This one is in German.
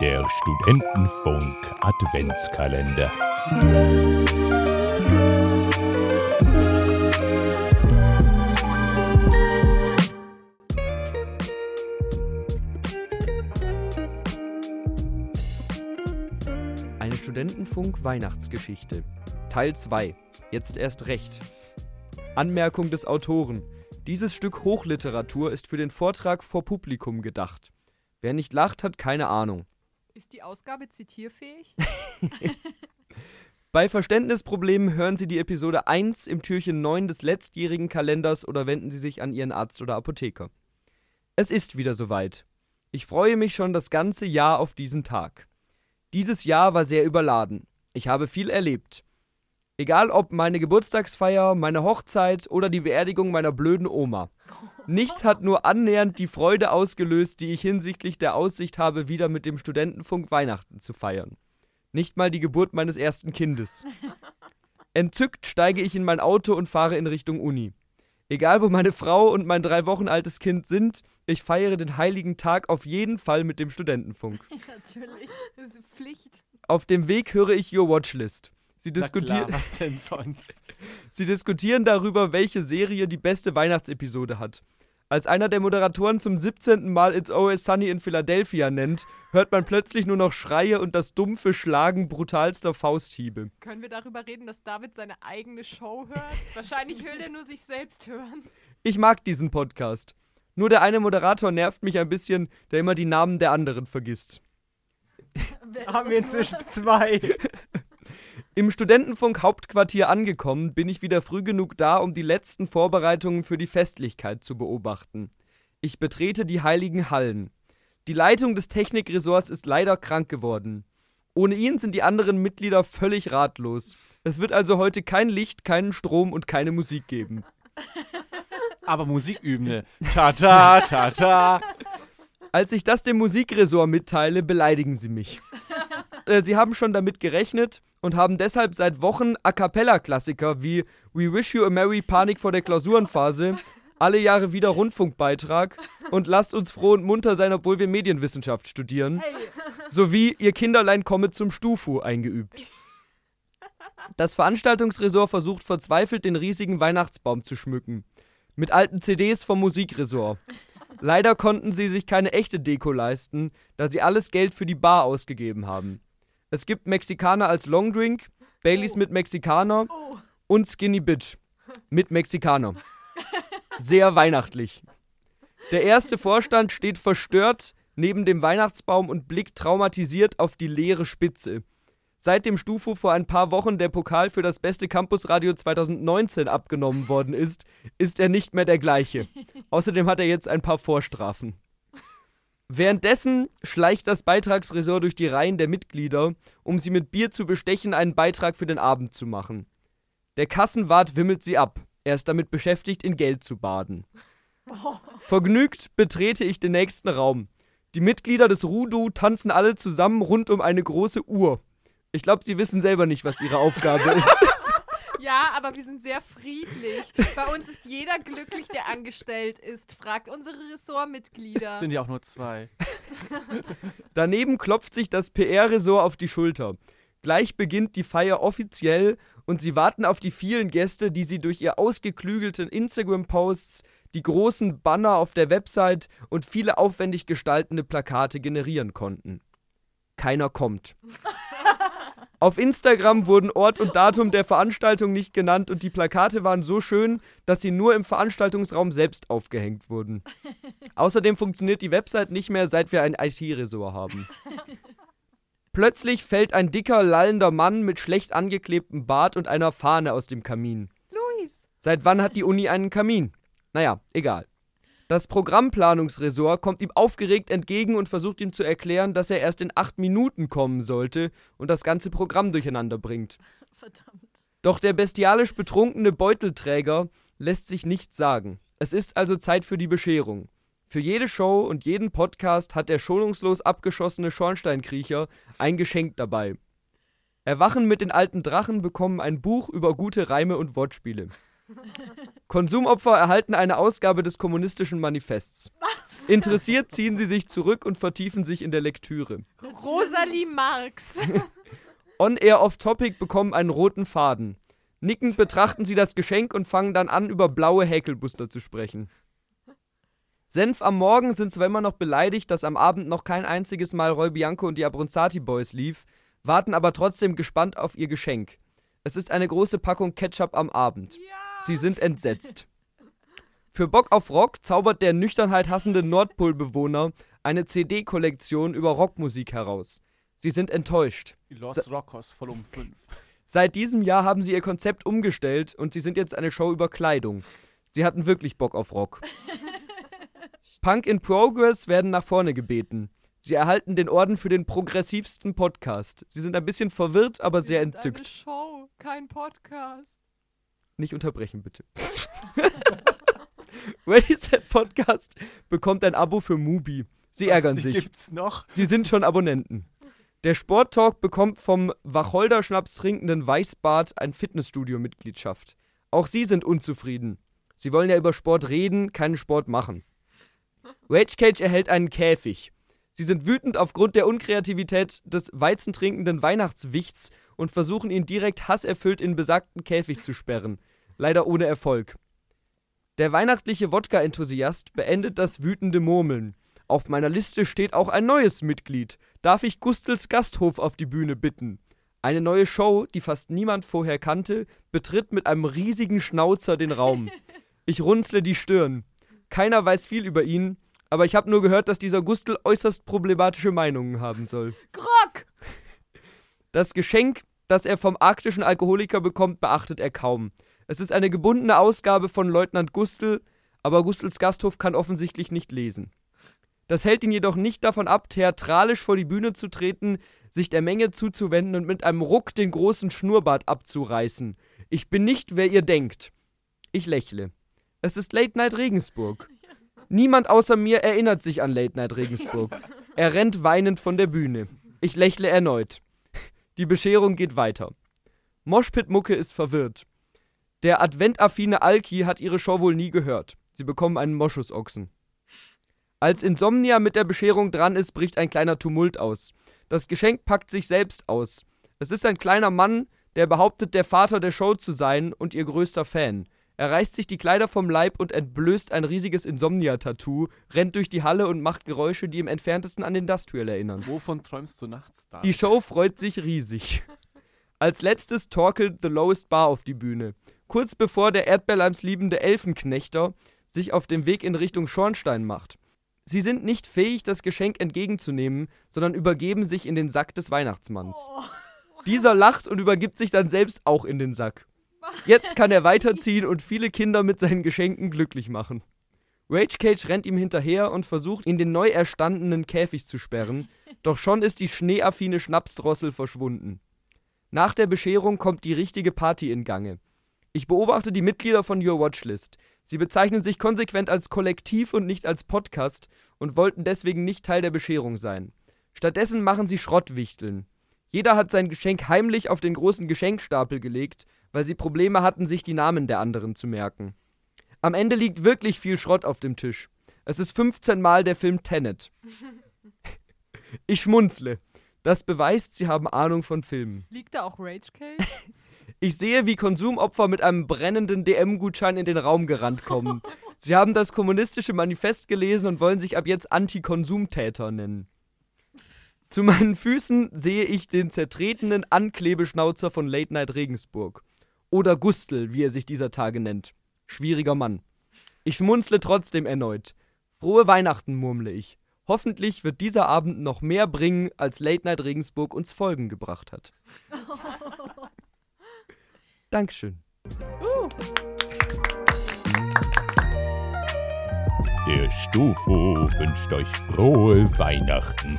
Der Studentenfunk Adventskalender. Eine Studentenfunk Weihnachtsgeschichte. Teil 2. Jetzt erst recht. Anmerkung des Autoren. Dieses Stück Hochliteratur ist für den Vortrag vor Publikum gedacht. Wer nicht lacht, hat keine Ahnung. Ist die Ausgabe zitierfähig? Bei Verständnisproblemen hören Sie die Episode 1 im Türchen 9 des letztjährigen Kalenders oder wenden Sie sich an Ihren Arzt oder Apotheker. Es ist wieder soweit. Ich freue mich schon das ganze Jahr auf diesen Tag. Dieses Jahr war sehr überladen. Ich habe viel erlebt. Egal ob meine Geburtstagsfeier, meine Hochzeit oder die Beerdigung meiner blöden Oma. Nichts hat nur annähernd die Freude ausgelöst, die ich hinsichtlich der Aussicht habe, wieder mit dem Studentenfunk Weihnachten zu feiern. Nicht mal die Geburt meines ersten Kindes. Entzückt steige ich in mein Auto und fahre in Richtung Uni. Egal wo meine Frau und mein drei Wochen altes Kind sind, ich feiere den heiligen Tag auf jeden Fall mit dem Studentenfunk. Natürlich. Das ist Pflicht. Auf dem Weg höre ich Your Watchlist. Sie, Na diskutier klar, was denn sonst? Sie diskutieren darüber, welche Serie die beste Weihnachtsepisode hat. Als einer der Moderatoren zum 17. Mal It's Always Sunny in Philadelphia nennt, hört man plötzlich nur noch Schreie und das dumpfe Schlagen brutalster Fausthiebe. Können wir darüber reden, dass David seine eigene Show hört? Wahrscheinlich will er nur sich selbst hören. Ich mag diesen Podcast. Nur der eine Moderator nervt mich ein bisschen, der immer die Namen der anderen vergisst. Haben wir inzwischen zwei. Im Studentenfunk Hauptquartier angekommen, bin ich wieder früh genug da, um die letzten Vorbereitungen für die Festlichkeit zu beobachten. Ich betrete die heiligen Hallen. Die Leitung des Technikressorts ist leider krank geworden. Ohne ihn sind die anderen Mitglieder völlig ratlos. Es wird also heute kein Licht, keinen Strom und keine Musik geben. Aber Musikübende. Ta ta ta ta. Als ich das dem Musikressort mitteile, beleidigen sie mich. Äh, sie haben schon damit gerechnet und haben deshalb seit Wochen A cappella-Klassiker wie We Wish You a Merry Panik vor der Klausurenphase, alle Jahre wieder Rundfunkbeitrag und Lasst uns froh und munter sein, obwohl wir Medienwissenschaft studieren, sowie Ihr Kinderlein komme zum Stufu eingeübt. Das Veranstaltungsressort versucht verzweifelt, den riesigen Weihnachtsbaum zu schmücken. Mit alten CDs vom Musikressort. Leider konnten sie sich keine echte Deko leisten, da sie alles Geld für die Bar ausgegeben haben. Es gibt Mexikaner als Longdrink, Baileys mit Mexikaner und Skinny Bitch mit Mexikaner. Sehr weihnachtlich. Der erste Vorstand steht verstört neben dem Weihnachtsbaum und blickt traumatisiert auf die leere Spitze. Seit dem Stufo vor ein paar Wochen der Pokal für das beste Campusradio 2019 abgenommen worden ist, ist er nicht mehr der gleiche. Außerdem hat er jetzt ein paar Vorstrafen. Währenddessen schleicht das Beitragsressort durch die Reihen der Mitglieder, um sie mit Bier zu bestechen, einen Beitrag für den Abend zu machen. Der Kassenwart wimmelt sie ab. Er ist damit beschäftigt, in Geld zu baden. Vergnügt betrete ich den nächsten Raum. Die Mitglieder des Rudu tanzen alle zusammen rund um eine große Uhr. Ich glaube, sie wissen selber nicht, was ihre Aufgabe ist. Ja, aber wir sind sehr friedlich. Bei uns ist jeder glücklich, der angestellt ist. Fragt unsere Ressortmitglieder. Sind ja auch nur zwei. Daneben klopft sich das PR-Ressort auf die Schulter. Gleich beginnt die Feier offiziell und sie warten auf die vielen Gäste, die sie durch ihr ausgeklügelten Instagram-Posts, die großen Banner auf der Website und viele aufwendig gestaltende Plakate generieren konnten. Keiner kommt. Auf Instagram wurden Ort und Datum der Veranstaltung nicht genannt und die Plakate waren so schön, dass sie nur im Veranstaltungsraum selbst aufgehängt wurden. Außerdem funktioniert die Website nicht mehr, seit wir ein IT-Resort haben. Plötzlich fällt ein dicker, lallender Mann mit schlecht angeklebtem Bart und einer Fahne aus dem Kamin. Luis. Seit wann hat die Uni einen Kamin? Naja, egal. Das Programmplanungsressort kommt ihm aufgeregt entgegen und versucht ihm zu erklären, dass er erst in acht Minuten kommen sollte und das ganze Programm durcheinander bringt. Verdammt. Doch der bestialisch betrunkene Beutelträger lässt sich nichts sagen. Es ist also Zeit für die Bescherung. Für jede Show und jeden Podcast hat der schonungslos abgeschossene Schornsteinkriecher ein Geschenk dabei. Erwachen mit den alten Drachen bekommen ein Buch über gute Reime und Wortspiele. Konsumopfer erhalten eine Ausgabe des kommunistischen Manifests. Interessiert ziehen sie sich zurück und vertiefen sich in der Lektüre. Rosalie Marx. On-Air Off-Topic bekommen einen roten Faden. Nickend betrachten sie das Geschenk und fangen dann an, über blaue Häkelbuster zu sprechen. Senf am Morgen sind zwar immer noch beleidigt, dass am Abend noch kein einziges Mal Roy Bianco und die Abronzati Boys lief, warten aber trotzdem gespannt auf ihr Geschenk. Es ist eine große Packung Ketchup am Abend. Sie sind entsetzt. Für Bock auf Rock zaubert der Nüchternheit hassende Nordpol-Bewohner eine CD-Kollektion über Rockmusik heraus. Sie sind enttäuscht. Die Lost Rockers Volume 5. Seit diesem Jahr haben sie ihr Konzept umgestellt und sie sind jetzt eine Show über Kleidung. Sie hatten wirklich Bock auf Rock. Punk in Progress werden nach vorne gebeten. Sie erhalten den Orden für den progressivsten Podcast. Sie sind ein bisschen verwirrt, aber sehr Wir sind entzückt. Eine Show, kein Podcast. Nicht unterbrechen, bitte. Ready Set Podcast bekommt ein Abo für Mubi. Sie ärgern Die sich. gibt's noch. Sie sind schon Abonnenten. Der Sporttalk bekommt vom Wacholderschnaps trinkenden Weißbart ein Fitnessstudio-Mitgliedschaft. Auch sie sind unzufrieden. Sie wollen ja über Sport reden, keinen Sport machen. Rage Cage erhält einen Käfig. Sie sind wütend aufgrund der Unkreativität des weizentrinkenden Weihnachtswichts und versuchen ihn direkt hasserfüllt in besagten Käfig zu sperren. Leider ohne Erfolg. Der weihnachtliche Wodka-Enthusiast beendet das wütende Murmeln. Auf meiner Liste steht auch ein neues Mitglied. Darf ich Gustels Gasthof auf die Bühne bitten? Eine neue Show, die fast niemand vorher kannte, betritt mit einem riesigen Schnauzer den Raum. Ich runzle die Stirn. Keiner weiß viel über ihn, aber ich habe nur gehört, dass dieser Gustel äußerst problematische Meinungen haben soll. Grock! Das Geschenk, das er vom arktischen Alkoholiker bekommt, beachtet er kaum. Es ist eine gebundene Ausgabe von Leutnant Gustel, aber Gustels Gasthof kann offensichtlich nicht lesen. Das hält ihn jedoch nicht davon ab, theatralisch vor die Bühne zu treten, sich der Menge zuzuwenden und mit einem Ruck den großen Schnurrbart abzureißen. Ich bin nicht, wer ihr denkt. Ich lächle. Es ist Late Night Regensburg. Niemand außer mir erinnert sich an Late Night Regensburg. Er rennt weinend von der Bühne. Ich lächle erneut. Die Bescherung geht weiter. Moshpit-Mucke ist verwirrt. Der adventaffine Alki hat ihre Show wohl nie gehört. Sie bekommen einen Moschusochsen. Als Insomnia mit der Bescherung dran ist, bricht ein kleiner Tumult aus. Das Geschenk packt sich selbst aus. Es ist ein kleiner Mann, der behauptet, der Vater der Show zu sein und ihr größter Fan. Er reißt sich die Kleider vom Leib und entblößt ein riesiges Insomnia-Tattoo, rennt durch die Halle und macht Geräusche, die im entferntesten an Industrial erinnern. Wovon träumst du nachts da? Die Show freut sich riesig. Als letztes torkelt The Lowest Bar auf die Bühne. Kurz bevor der Erdbeerleims liebende Elfenknechter sich auf dem Weg in Richtung Schornstein macht. Sie sind nicht fähig, das Geschenk entgegenzunehmen, sondern übergeben sich in den Sack des Weihnachtsmanns. Dieser lacht und übergibt sich dann selbst auch in den Sack. Jetzt kann er weiterziehen und viele Kinder mit seinen Geschenken glücklich machen. Rage Cage rennt ihm hinterher und versucht, ihn den neu erstandenen Käfig zu sperren, doch schon ist die schneeaffine Schnapsdrossel verschwunden. Nach der Bescherung kommt die richtige Party in Gange. Ich beobachte die Mitglieder von Your Watchlist. Sie bezeichnen sich konsequent als Kollektiv und nicht als Podcast und wollten deswegen nicht Teil der Bescherung sein. Stattdessen machen sie Schrottwichteln. Jeder hat sein Geschenk heimlich auf den großen Geschenkstapel gelegt, weil sie Probleme hatten, sich die Namen der anderen zu merken. Am Ende liegt wirklich viel Schrott auf dem Tisch. Es ist 15 Mal der Film Tenet. Ich schmunzle. Das beweist, sie haben Ahnung von Filmen. Liegt da auch Rage Cage? Ich sehe, wie Konsumopfer mit einem brennenden DM-Gutschein in den Raum gerannt kommen. Sie haben das kommunistische Manifest gelesen und wollen sich ab jetzt Antikonsumtäter nennen. Zu meinen Füßen sehe ich den zertretenen Anklebeschnauzer von Late Night Regensburg. Oder Gustl, wie er sich dieser Tage nennt. Schwieriger Mann. Ich schmunzle trotzdem erneut. Frohe Weihnachten, murmle ich. Hoffentlich wird dieser Abend noch mehr bringen, als Late Night Regensburg uns Folgen gebracht hat. Dankeschön. Der Stufo wünscht euch frohe Weihnachten.